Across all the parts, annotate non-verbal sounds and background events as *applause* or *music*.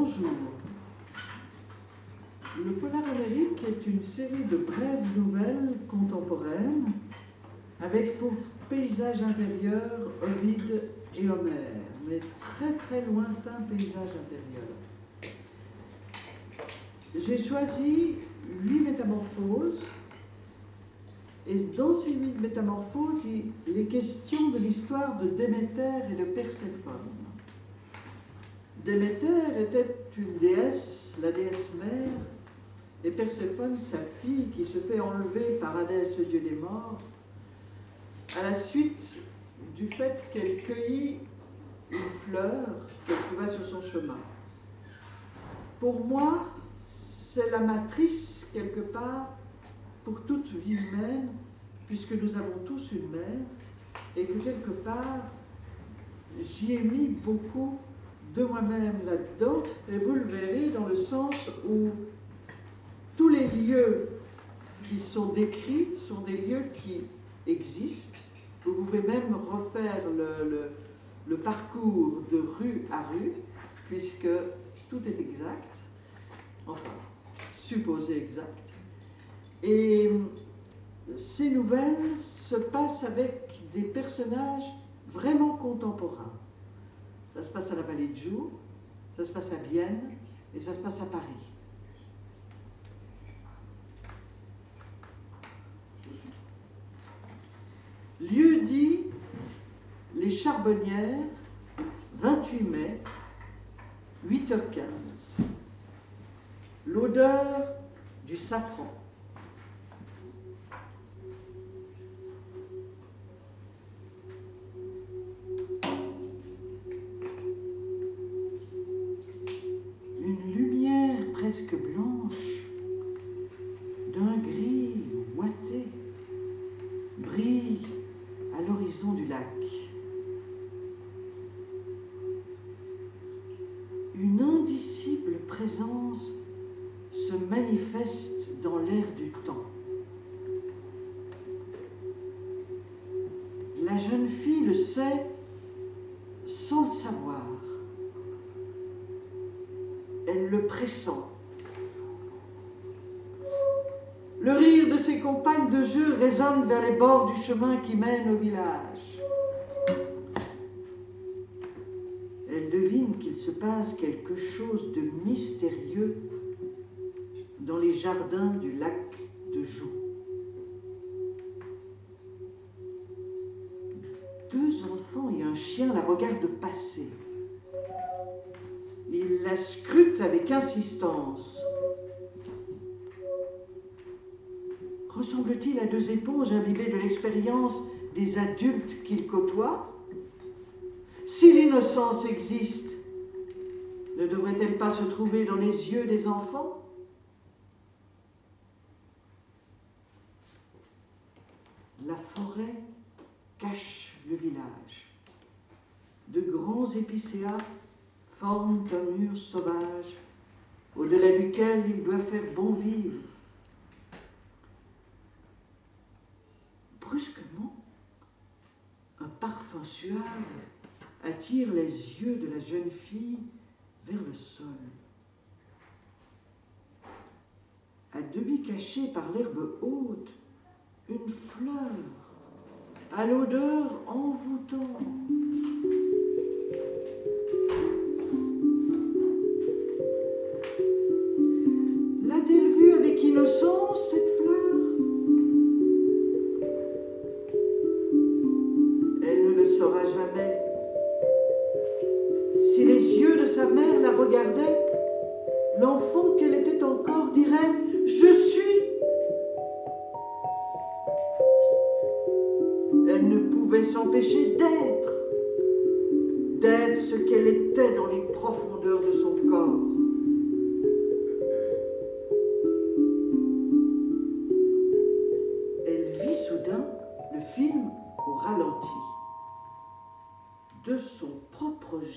Bonjour. Le Polar Amérique est une série de brèves nouvelles contemporaines avec pour paysage intérieur Ovide et Homère, mais très très lointain paysage intérieur. J'ai choisi huit métamorphoses et dans ces huit métamorphoses, il est question de l'histoire de Déméter et de Perséphone. Déméter était une déesse, la déesse mère, et Perséphone, sa fille, qui se fait enlever par Hadès, le dieu des morts, à la suite du fait qu'elle cueillit une fleur qu'elle trouva sur son chemin. Pour moi, c'est la matrice, quelque part, pour toute vie humaine, puisque nous avons tous une mère, et que quelque part, j'y ai mis beaucoup de moi-même là-dedans, et vous le verrez dans le sens où tous les lieux qui sont décrits sont des lieux qui existent. Vous pouvez même refaire le, le parcours de rue à rue, puisque tout est exact, enfin, supposé exact. Et ces nouvelles se passent avec des personnages vraiment contemporains. Ça se passe à la Vallée de Joux, ça se passe à Vienne et ça se passe à Paris. Lieu dit Les Charbonnières, 28 mai, 8h15. L'odeur du safran. Vers les bords du chemin qui mène au village. Elle devine qu'il se passe quelque chose de mystérieux dans les jardins du lac de Joux. Deux enfants et un chien la regardent passer. Ils la scrutent avec insistance. Ressemble-t-il à deux éponges imbibées de l'expérience des adultes qu'il côtoie Si l'innocence existe, ne devrait-elle pas se trouver dans les yeux des enfants La forêt cache le village. De grands épicéas forment un mur sauvage au-delà duquel il doit faire bon vivre brusquement, un parfum suave attire les yeux de la jeune fille vers le sol. À demi cachée par l'herbe haute, une fleur à l'odeur envoûtante. Regardait, l'enfant qu'elle était encore dirait Je suis. Elle ne pouvait s'empêcher d'être, d'être ce qu'elle était dans les profondeurs de son corps.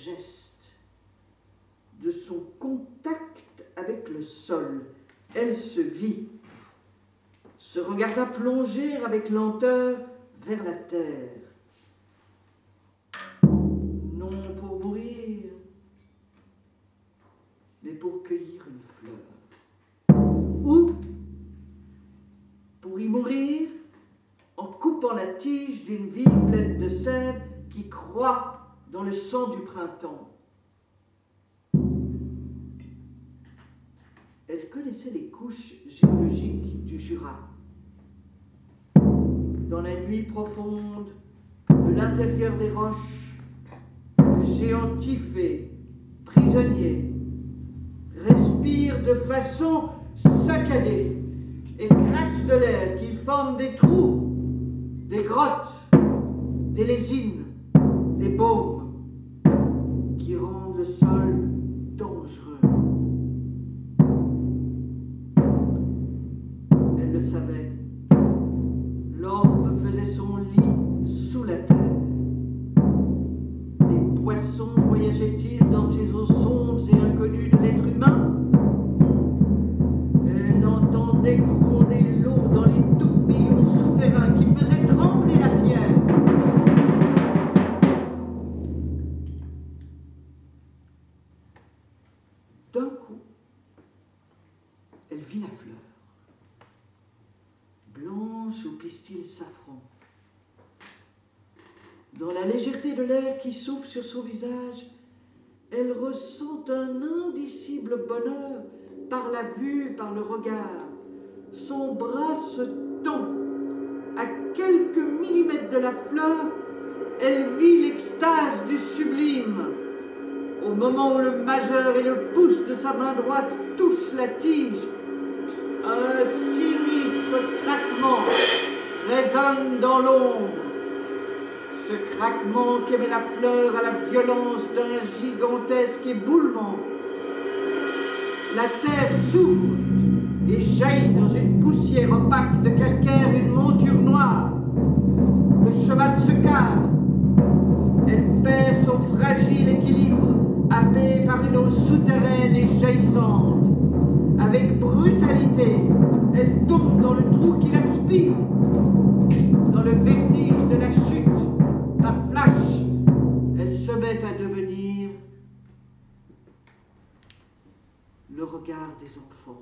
Geste de son contact avec le sol. Elle se vit, se regarda plonger avec lenteur vers la terre. Non pour mourir, mais pour cueillir une fleur. Ou pour y mourir en coupant la tige d'une vie pleine de sève qui croît dans le sang du printemps. Elle connaissait les couches géologiques du Jura. Dans la nuit profonde de l'intérieur des roches, le géant Tiffé, prisonnier, respire de façon saccadée et crache de l'air qui forme des trous, des grottes, des lésines, des baumes qui rendent le sol dangereux. Elle le savait. L'orbe faisait son lit sous la terre. Les poissons voyageaient-ils dans ces eaux sombres et inconnues l'air qui souffle sur son visage, elle ressent un indicible bonheur par la vue, par le regard. Son bras se tend. À quelques millimètres de la fleur, elle vit l'extase du sublime. Au moment où le majeur et le pouce de sa main droite touchent la tige, un sinistre craquement résonne dans l'ombre. Ce craquement qu'émet la fleur à la violence d'un gigantesque éboulement. La terre s'ouvre et jaillit dans une poussière opaque de calcaire une monture noire. Le cheval se cave. Elle perd son fragile équilibre, happée par une eau souterraine et jaillissante. Avec brutalité, elle tombe dans le trou qui l'aspire. Dans le vertige elle se met à devenir le regard des enfants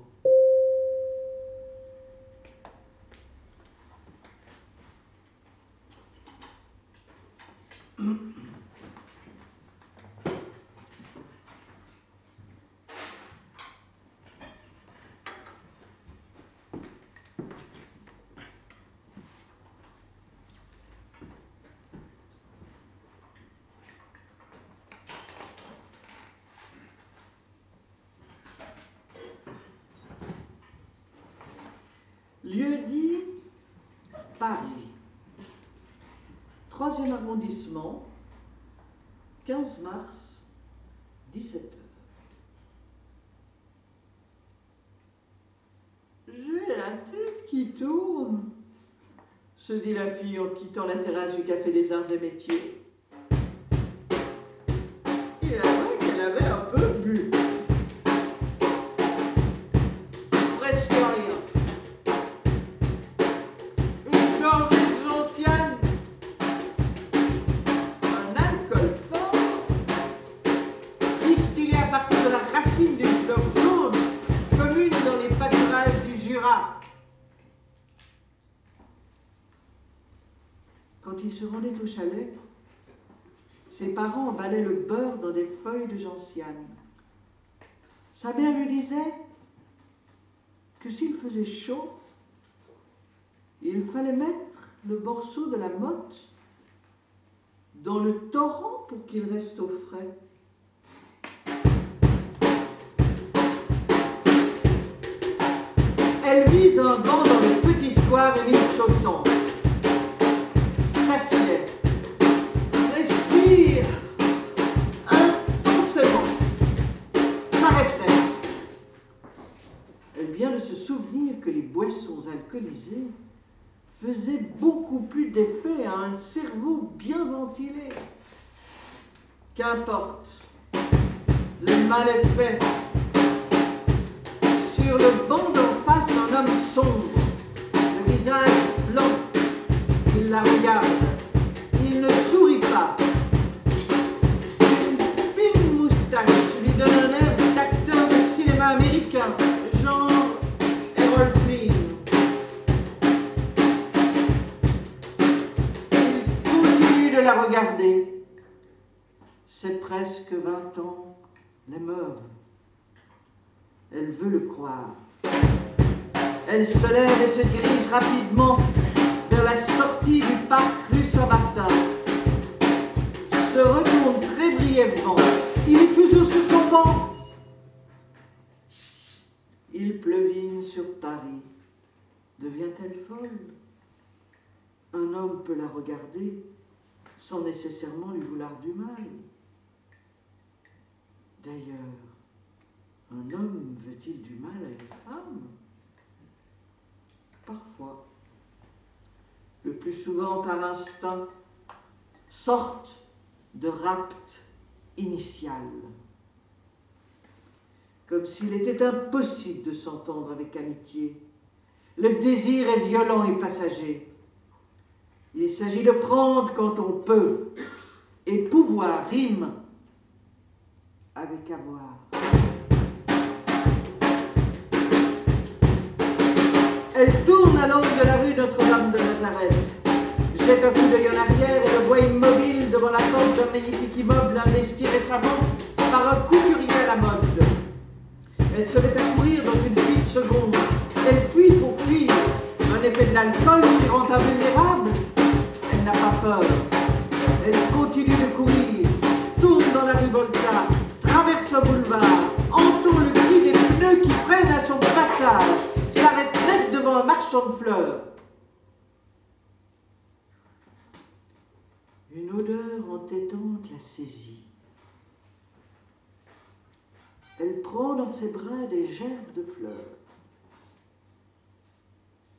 *clears throat* dit Paris. Troisième arrondissement, 15 mars, 17h. J'ai la tête qui tourne, se dit la fille en quittant la terrasse du Café des Arts et Métiers. Se rendait au chalet, ses parents emballaient le beurre dans des feuilles de gentiane. Sa mère lui disait que s'il faisait chaud, il fallait mettre le morceau de la motte dans le torrent pour qu'il reste au frais. Elle vise un banc dans le petit square Émile Choton. Respire intensément. Net. Elle vient de se souvenir que les boissons alcoolisées faisaient beaucoup plus d'effet à un cerveau bien ventilé. Qu'importe, le mal est fait. Sur le banc d'en face, un homme sombre, le visage blanc. Il la regarde. d'un d'acteur de cinéma américain, genre Errol Il continue de la regarder. C'est presque 20 ans, l'émeuvent. Elle veut le croire. Elle se lève et se dirige rapidement vers la sortie du parc rue Saint-Martin. Se retourne très brièvement. Il est toujours sur son il pleuvine sur Paris. Devient-elle folle? Un homme peut la regarder sans nécessairement lui vouloir du mal. D'ailleurs, un homme veut-il du mal à une femme? Parfois. Le plus souvent par instinct, sorte de rapt initial. Comme s'il était impossible de s'entendre avec amitié. Le désir est violent et passager. Il s'agit de prendre quand on peut, et pouvoir rime avec avoir. Elle tourne à l'angle de la rue Notre-Dame de Nazareth, jette un coup d'œil en arrière et le voit immobile devant la porte d'un magnifique immeuble investi récemment par un couturier à la mode. Elle se met à courir dans une petite seconde. Elle fuit pour fuir. Un effet de l'alcool qui rend invulnérable. Elle n'a pas peur. Elle continue de courir, tourne dans la rue Volta, traverse un boulevard, entend le cri des pneus qui freinent à son passage, s'arrête net devant un marchand de fleurs. Une odeur entêtante la saisit. Elle prend dans ses bras des gerbes de fleurs.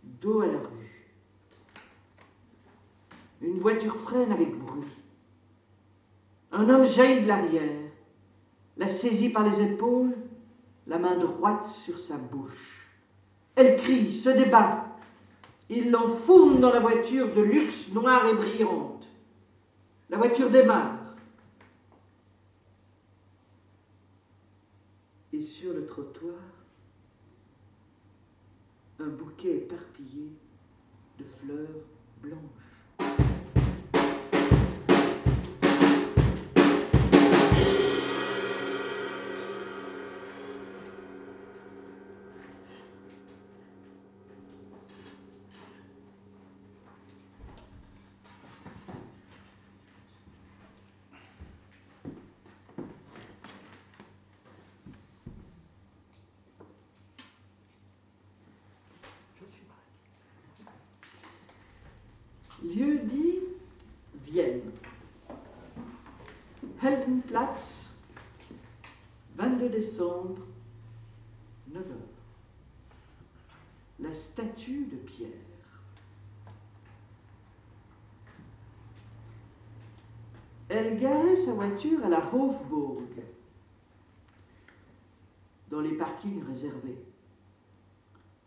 Dos à la rue. Une voiture freine avec bruit. Un homme jaillit de l'arrière, la saisit par les épaules, la main droite sur sa bouche. Elle crie, se débat. Il l'enfourne dans la voiture de luxe noire et brillante. La voiture démarre. Et sur le trottoir, un bouquet éparpillé de fleurs blanches. Décembre, 9 heures. La statue de Pierre. Elle garait sa voiture à la Hofburg, dans les parkings réservés.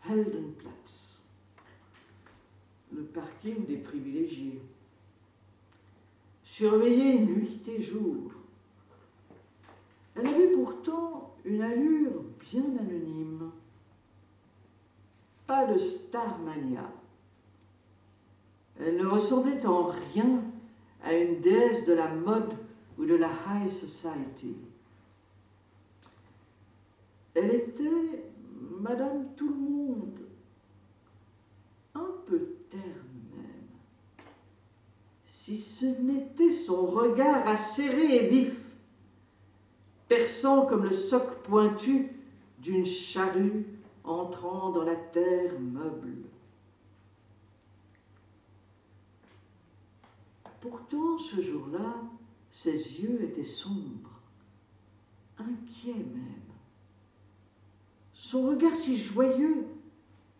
Heldenplatz le parking des privilégiés. Surveillée nuit et jour. Elle avait pourtant une allure bien anonyme. Pas de starmania. Elle ne ressemblait en rien à une déesse de la mode ou de la high society. Elle était Madame Tout le Monde, un peu terne même. Si ce n'était son regard acéré et vif, perçant comme le soc pointu d'une charrue entrant dans la terre meuble. Pourtant, ce jour-là, ses yeux étaient sombres, inquiets même. Son regard si joyeux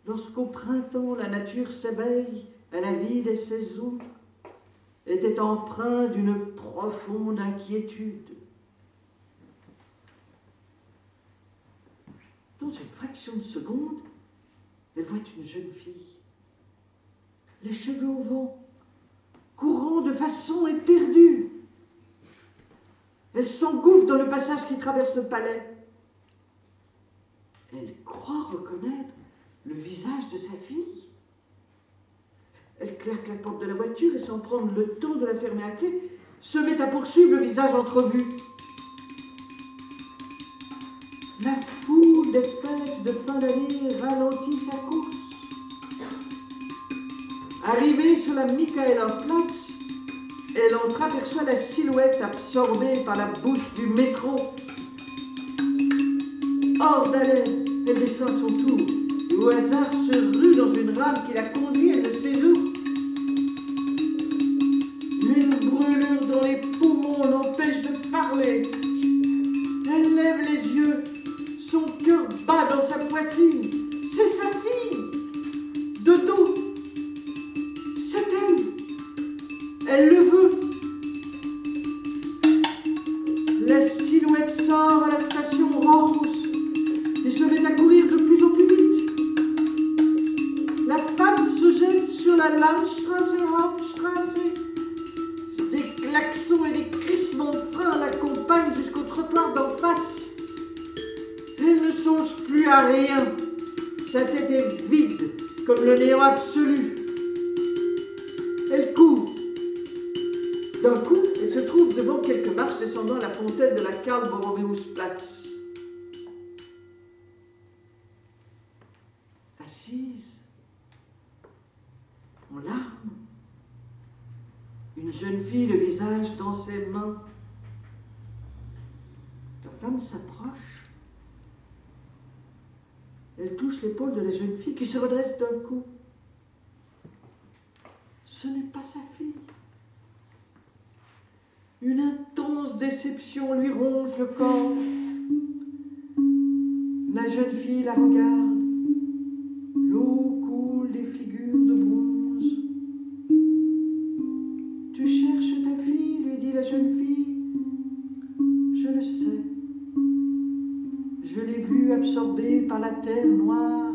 lorsqu'au printemps la nature s'éveille à la vie des saisons, était empreint d'une profonde inquiétude. Dans une fraction de seconde, elle voit une jeune fille, les cheveux au vent, courant de façon éperdue. Elle s'engouffre dans le passage qui traverse le palais. Elle croit reconnaître le visage de sa fille. Elle claque la porte de la voiture et sans prendre le temps de la fermer à clé, se met à poursuivre le visage entrevu. La foule des fêtes de fin d'année ralentit sa course. Arrivée sur la Michaelerplatz, elle entreaperçoit la silhouette absorbée par la bouche du métro. Hors d'haleine, elle descend son tour et au hasard se rue dans une rame qui la conduit elle ne sait. Une brûlure dans les poumons l'empêche de parler. Assise, en larmes, une jeune fille, le visage dans ses mains. La femme s'approche. Elle touche l'épaule de la jeune fille qui se redresse d'un coup. Ce n'est pas sa fille. Une intense déception lui ronge le corps. La jeune fille la regarde. Absorbée par la terre noire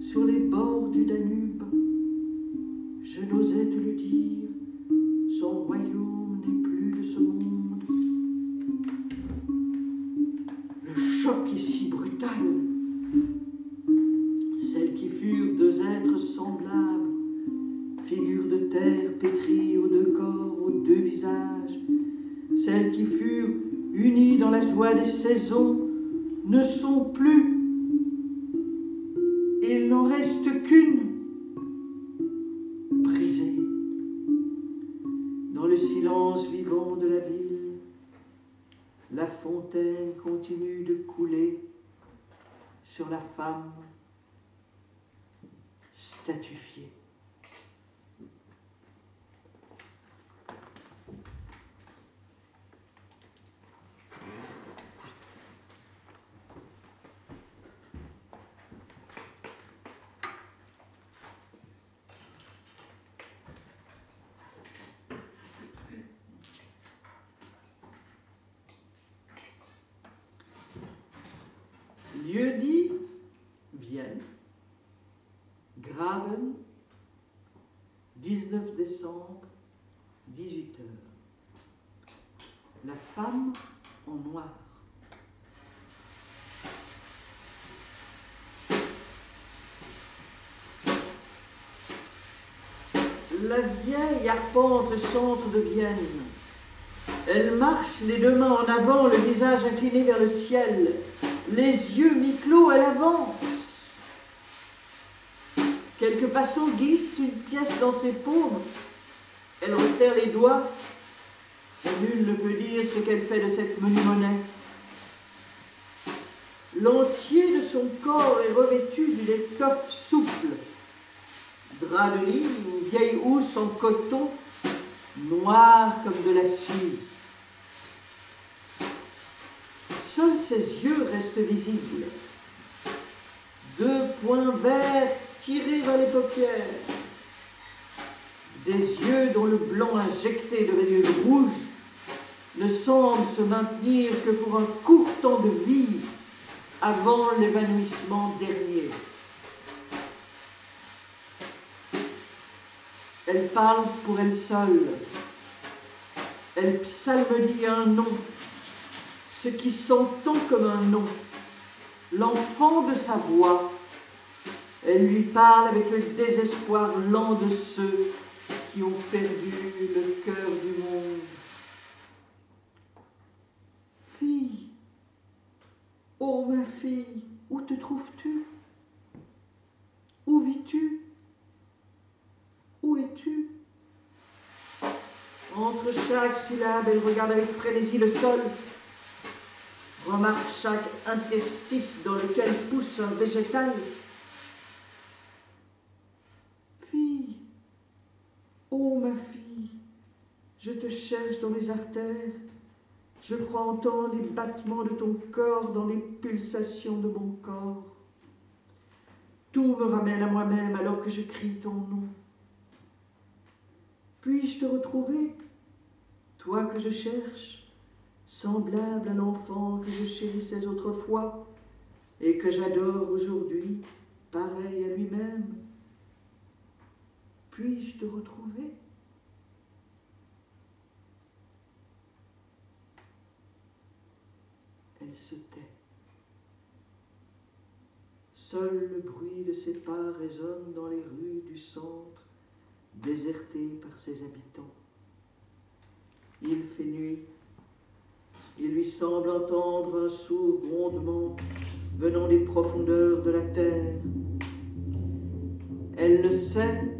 sur les bords du Danube. Je n'osais te le dire, son royaume n'est plus de ce monde. Le choc est si brutal. Celles qui furent deux êtres semblables, figures de terre pétries aux deux corps, aux deux visages, celles qui furent unies dans la joie des saisons, ne sont plus. Il n'en reste qu'une brisée. Dans le silence vivant de la ville, la fontaine continue de couler sur la femme statufiée. Lieu dit Vienne, Graben, 19 décembre, 18 heures. La femme en noir. La vieille arpente le centre de Vienne. Elle marche les deux mains en avant, le visage incliné vers le ciel, les yeux mi-clos, elle avance. Quelques passants glissent une pièce dans ses paumes. Elle resserre les doigts. Nul ne peut dire ce qu'elle fait de cette menue monnaie. L'entier de son corps est revêtu d'une étoffe souple. Drap de lit, une vieille housse en coton, noire comme de la suie. Seuls ses yeux restent visibles. Deux points verts tirés vers les paupières. Des yeux dont le blanc injecté de rayures rouges ne semble se maintenir que pour un court temps de vie avant l'évanouissement dernier. Elle parle pour elle seule. Elle psalmodie un nom, ce qui s'entend comme un nom, l'enfant de sa voix. Elle lui parle avec le désespoir lent de ceux qui ont perdu le cœur du monde. Fille, Oh ma fille, où te trouves-tu? Où vis-tu? Où es-tu? Entre chaque syllabe, elle regarde avec frénésie le sol, remarque chaque interstice dans lequel pousse un végétal. Fille, oh ma fille, je te cherche dans mes artères, je crois entendre les battements de ton corps dans les pulsations de mon corps. Tout me ramène à moi-même alors que je crie ton nom. Puis-je te retrouver, toi que je cherche, semblable à l'enfant que je chérissais autrefois et que j'adore aujourd'hui, pareil à lui-même Puis-je te retrouver? Elle se tait. Seul le bruit de ses pas résonne dans les rues du centre, désertées par ses habitants. Il fait nuit. Il lui semble entendre un sourd grondement venant des profondeurs de la terre. Elle le sait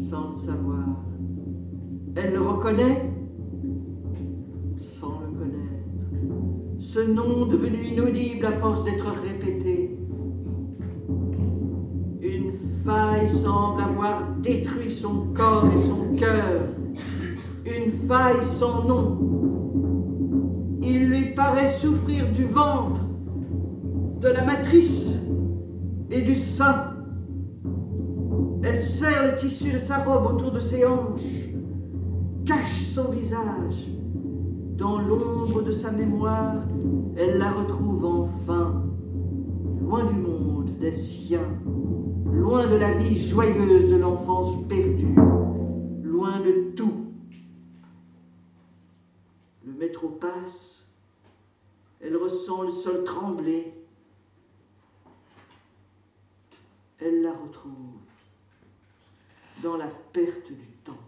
sans le savoir. Elle le reconnaît? Sans le connaître. Ce nom devenu inaudible à force d'être répété. Une faille semble avoir détruit son corps et son cœur. Une faille sans nom. Il lui paraît souffrir du ventre, de la matrice et du sein. Elle serre le tissu de sa robe autour de ses hanches, cache son visage. Dans l'ombre de sa mémoire, elle la retrouve enfin, loin du monde des siens, loin de la vie joyeuse de l'enfance perdue, loin de tout. Le métro passe, elle ressent le sol trembler, elle la retrouve dans la perte du temps.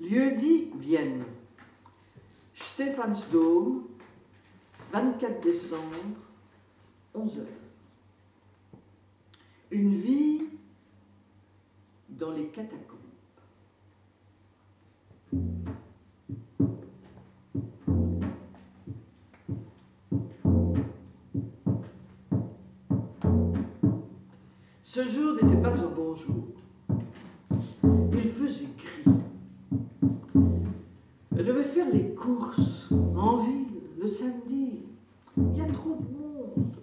Lieu dit Vienne. Stéphansdom, 24 décembre, 11 heures. Une vie dans les catacombes. Ce jour n'était pas un bon jour. Il faisait gris. Elle devait faire les courses en ville le samedi. Il y a trop de monde.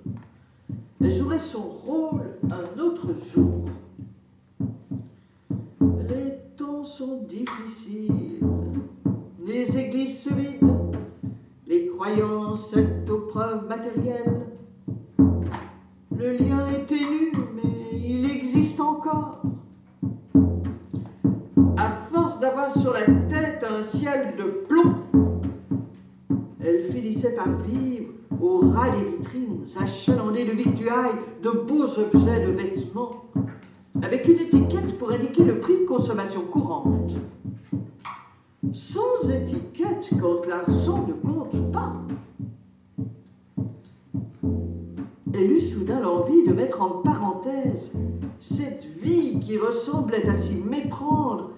Elle jouerait son rôle un autre jour. De plomb, elle finissait par vivre au ras des vitrines, achalandée de victuailles, de beaux objets de vêtements, avec une étiquette pour indiquer le prix de consommation courante. Sans étiquette quand l'argent ne compte pas. Elle eut soudain l'envie de mettre en parenthèse cette vie qui ressemblait à s'y méprendre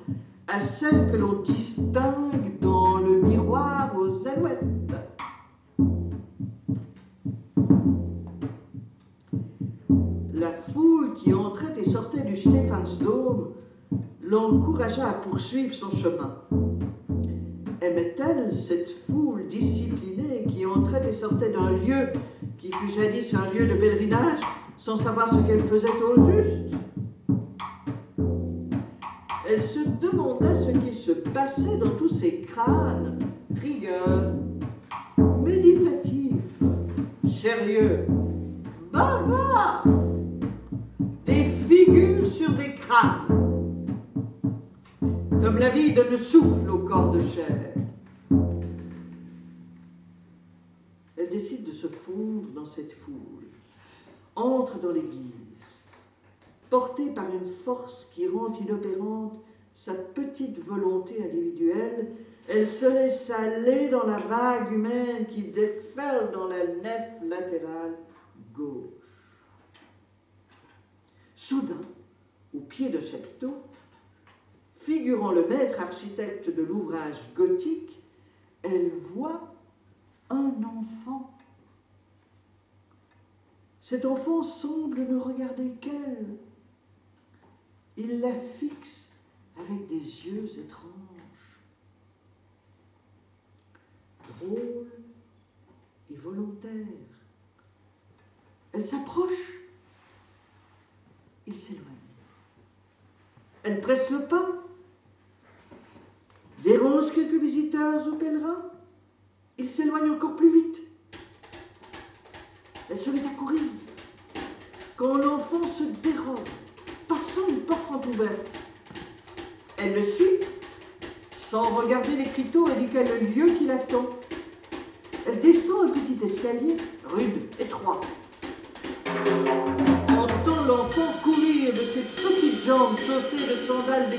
à celle que l'on distingue dans le miroir aux alouettes. La foule qui entrait et sortait du Stéphansdom l'encouragea à poursuivre son chemin. Aimait-elle cette foule disciplinée qui entrait et sortait d'un lieu qui fut jadis un lieu de pèlerinage sans savoir ce qu'elle faisait au juste? Elle se demanda ce qui se passait dans tous ces crânes, rigueurs, méditatifs, sérieux, bavards, des figures sur des crânes, comme la vie le souffle au corps de chair. Elle décide de se fondre dans cette foule, entre dans l'Église. Portée par une force qui rend inopérante sa petite volonté individuelle, elle se laisse aller dans la vague humaine qui déferle dans la nef latérale gauche. Soudain, au pied d'un chapiteau, figurant le maître architecte de l'ouvrage gothique, elle voit un enfant. Cet enfant semble ne regarder qu'elle. Il la fixe avec des yeux étranges. Drôle et volontaire. Elle s'approche. Il s'éloigne. Elle presse le pas. Dérange quelques visiteurs ou pèlerins. Il s'éloigne encore plus vite. Elle se met à courir. Quand l'enfant se dérobe, une porte ouverte, elle le suit, sans regarder l'écriteau indiquant le lieu qui l'attend. Elle descend un petit escalier, rude, étroit. Entend l'enfant courir de ses petites jambes chaussées de sandales de.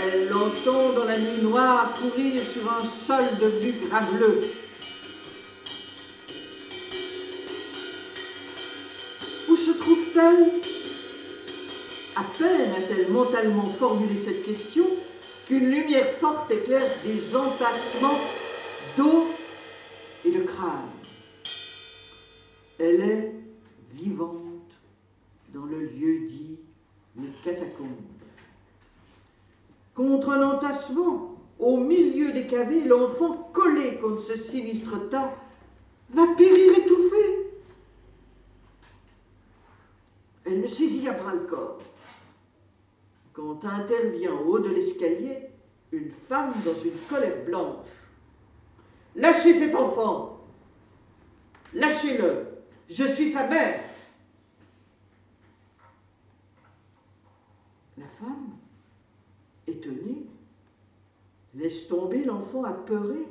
Elle l'entend dans la nuit noire courir sur un sol devenu graveleux. Mentalement formulé cette question qu'une lumière forte éclaire des entassements d'eau et de crâne. Elle est vivante dans le lieu dit les catacombes. Contre un entassement, au milieu des cavés, l'enfant collé contre ce sinistre tas va périr étouffé. Elle le saisit à bras le corps. Quand intervient au haut de l'escalier une femme dans une colère blanche. Lâchez cet enfant Lâchez-le Je suis sa mère La femme étonnée, laisse tomber l'enfant apeuré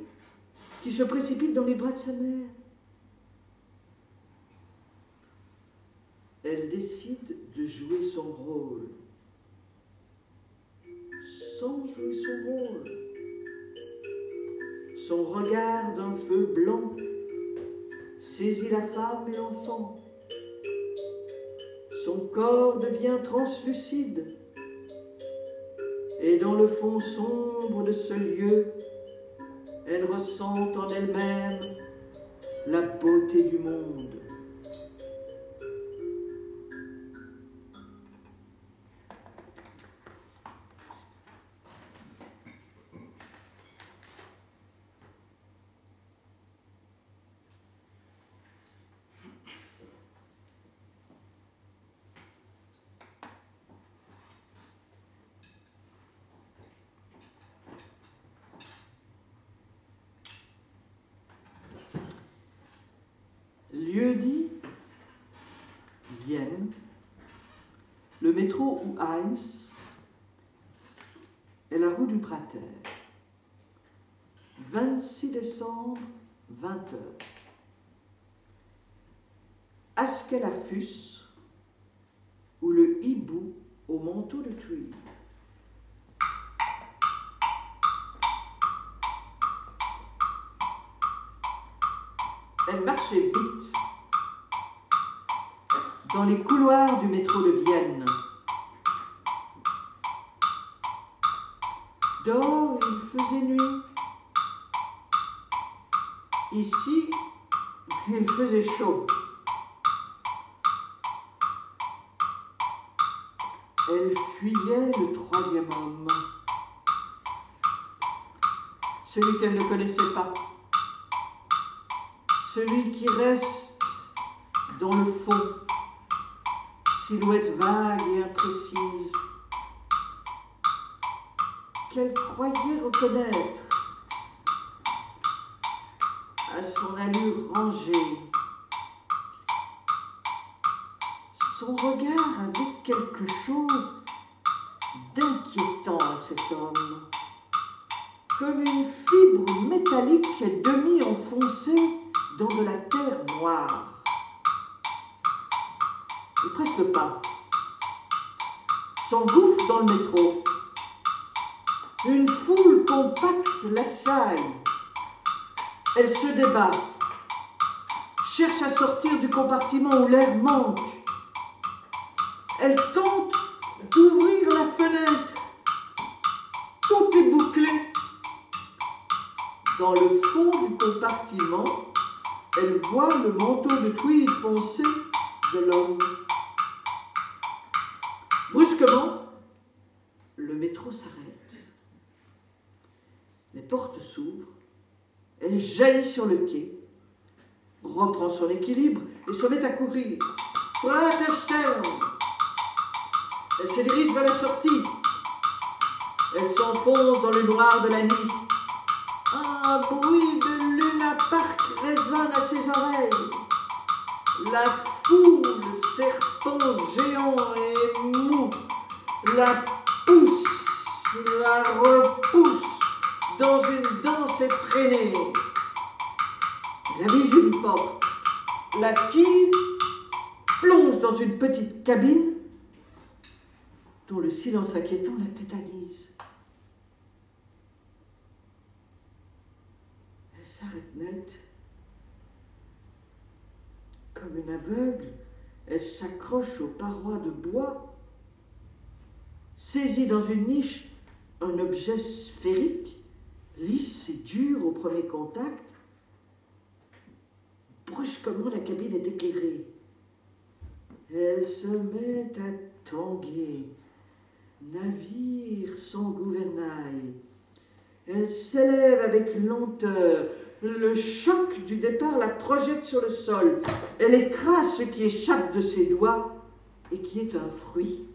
qui se précipite dans les bras de sa mère. Elle décide de jouer son rôle. Son regard d'un feu blanc saisit la femme et l'enfant. Son corps devient translucide et dans le fond sombre de ce lieu, elle ressent en elle-même la beauté du monde. Lieu dit Vienne, le métro ou Heinz et la rue du Prater. 26 décembre, 20 h Askelafus ou le hibou au manteau de cuir. Elle marchait vite dans les couloirs du métro de Vienne. Il faisait nuit. Ici, il faisait chaud. Elle fuyait le troisième homme, celui qu'elle ne connaissait pas celui qui reste dans le fond, silhouette vague et imprécise, qu'elle croyait reconnaître à son allure rangée. Son regard avait quelque chose d'inquiétant à cet homme, comme une fibre métallique demi-enfoncée dans de la terre noire. il presse le pas, s'engouffre dans le métro. Une foule compacte l'assaille. Elle se débat, cherche à sortir du compartiment où l'air manque. Elle tente d'ouvrir la fenêtre. Tout est bouclé. Dans le fond du compartiment, elle voit le manteau de tweed foncé de l'homme. Brusquement, le métro s'arrête. S'ouvrent. Elle jaillit sur le quai, reprend son équilibre et se met à courir. Praterstern Elle se dirige vers la sortie. Elle s'enfonce dans le noir de la nuit. Un bruit de Luna Park résonne à ses oreilles. La foule, serpent géant et mou, la pousse, la repousse dans une danse effrénée. Ravise une porte, la tire, plonge dans une petite cabine dont le silence inquiétant la tétanise. Elle s'arrête net. Comme une aveugle, elle s'accroche aux parois de bois, saisit dans une niche un objet sphérique, lisse et dur au premier contact. Brusquement, la cabine est éclairée. Elle se met à tanguer, navire sans gouvernail. Elle s'élève avec lenteur. Le choc du départ la projette sur le sol. Elle écrase ce qui échappe de ses doigts et qui est un fruit.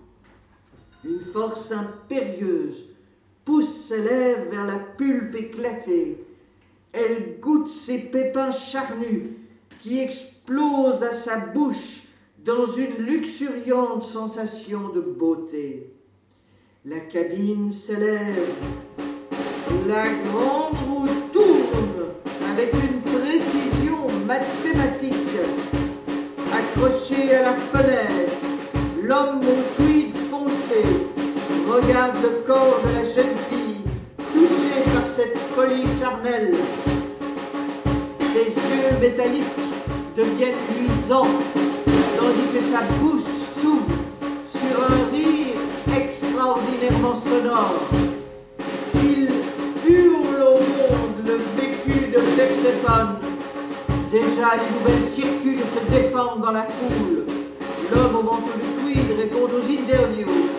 Une force impérieuse pousse ses lèvres vers la pulpe éclatée. Elle goûte ses pépins charnus qui explosent à sa bouche dans une luxuriante sensation de beauté. La cabine s'élève, la grande roue tourne avec une précision mathématique. Accroché à la fenêtre, l'homme regarde le corps de la jeune fille, touché par cette folie charnelle. Ses yeux métalliques deviennent luisants, tandis que sa bouche s'ouvre sur un rire extraordinairement sonore. Il hurle au monde le vécu de Perséphone. Déjà, les nouvelles circulent se défendent dans la foule. L'homme au manteau de tweed répond aux interviews.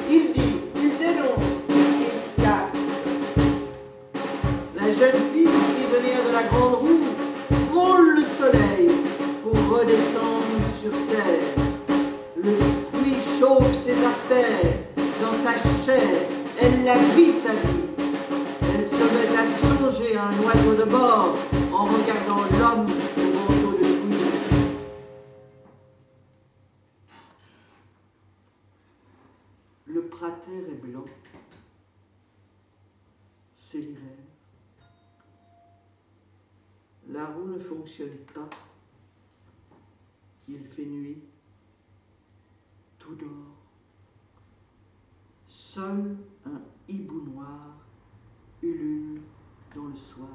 La vit sa vie. Elle se met à songer à un oiseau de bord en regardant l'homme au manteau de tweed. Le prater est blanc. C'est l'hiver. La roue ne fonctionne pas. Il fait nuit. Tout dort. Seul un hibou noir ulule dans le soir.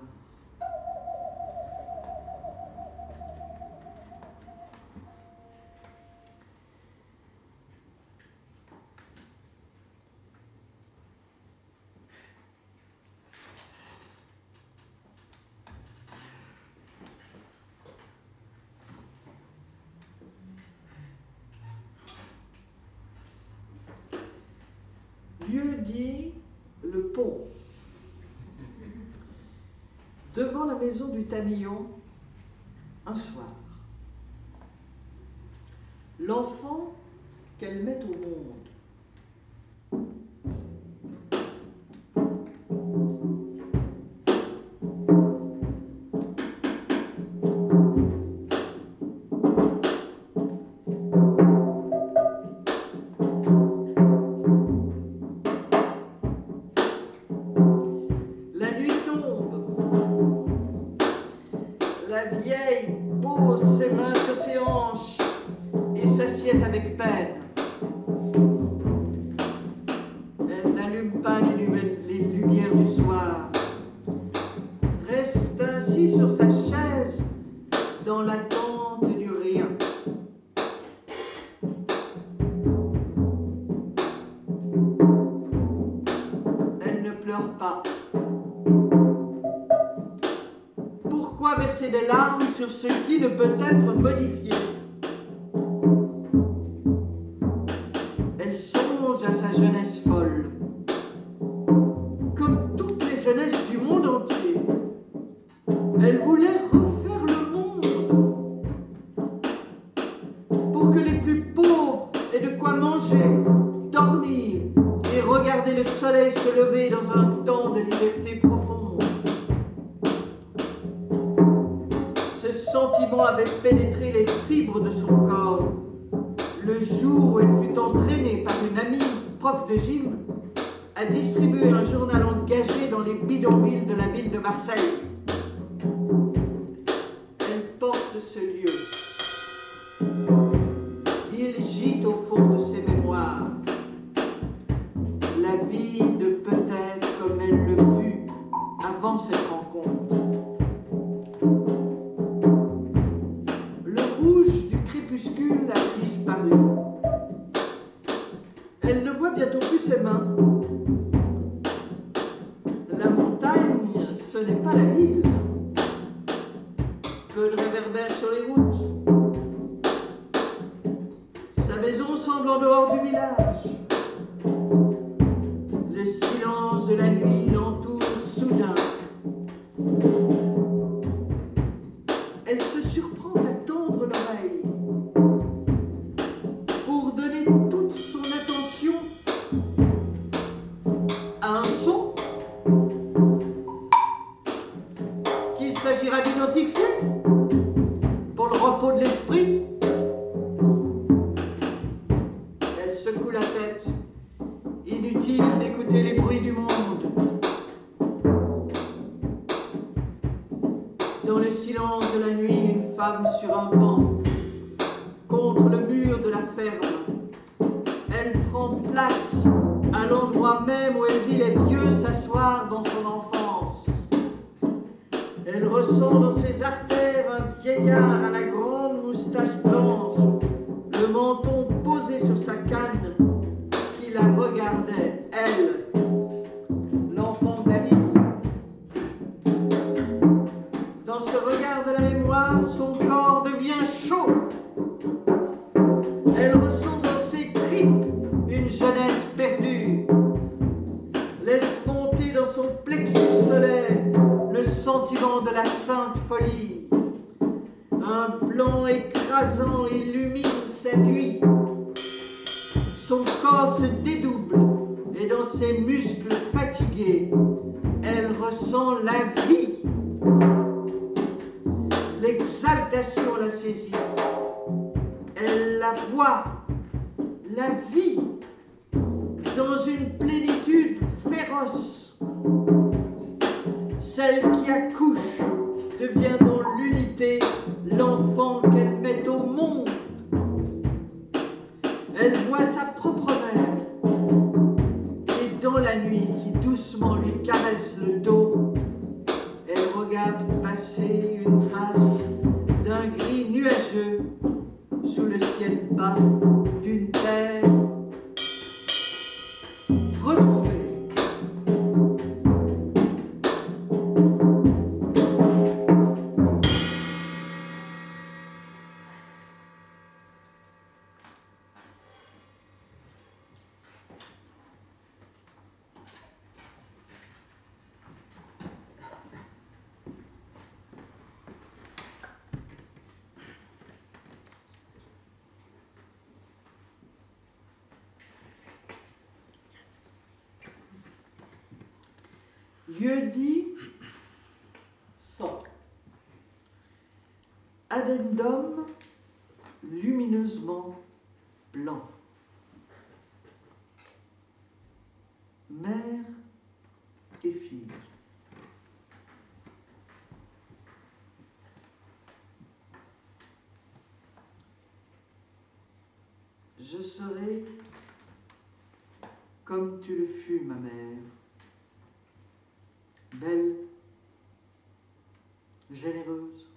Dit le pont. Devant la maison du Tamillon, un soir. être modifié. distribué un journal engagé dans les bidonvilles de la ville de Marseille. elle se surprend. dans ses muscles fatigués, elle ressent la vie. L'exaltation la saisit. Elle la voit, la vie, dans une plénitude féroce. Celle qui accouche devient lui caresse le dos. Elle regarde passer une trace d'un gris nuageux sous le ciel bas. addendum lumineusement blanc. Mère et fille. Je serai comme tu le fus, ma mère, belle, généreuse,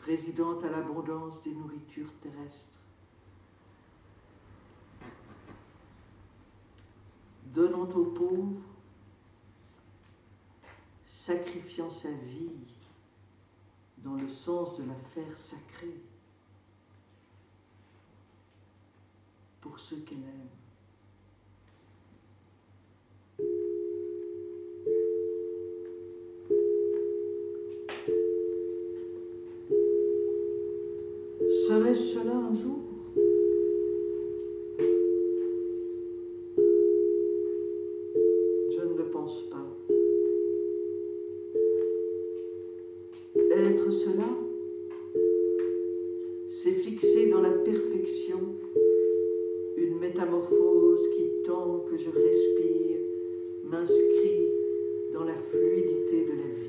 présidente à l'abondance des nourritures terrestres, donnant aux pauvres, sacrifiant sa vie dans le sens de l'affaire sacrée pour ceux qu'elle aime. Cela un jour Je ne le pense pas. Être cela, c'est fixer dans la perfection une métamorphose qui, tant que je respire, m'inscrit dans la fluidité de la vie.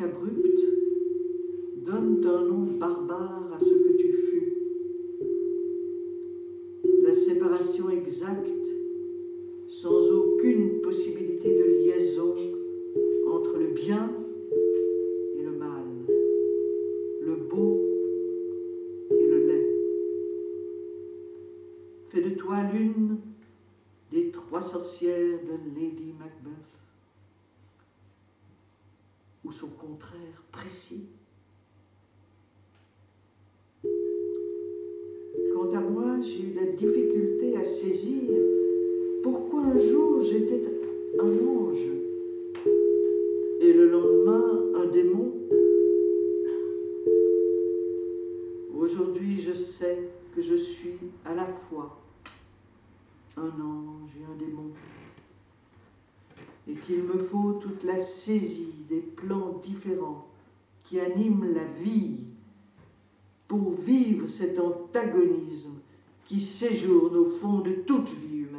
Abrupts donnent un nom barbare à ce que tu fus. La séparation exacte, sans aucune possibilité de liaison entre le bien et le mal, le beau et le laid, fait de toi l'une des trois sorcières de Lady Macbeth, ou son contraire précis. Quant à moi, j'ai eu la difficulté à saisir pourquoi un jour j'étais un ange et le lendemain un démon. Aujourd'hui, je sais que je suis à la fois un ange et qu'il me faut toute la saisie des plans différents qui animent la vie pour vivre cet antagonisme qui séjourne au fond de toute vie humaine.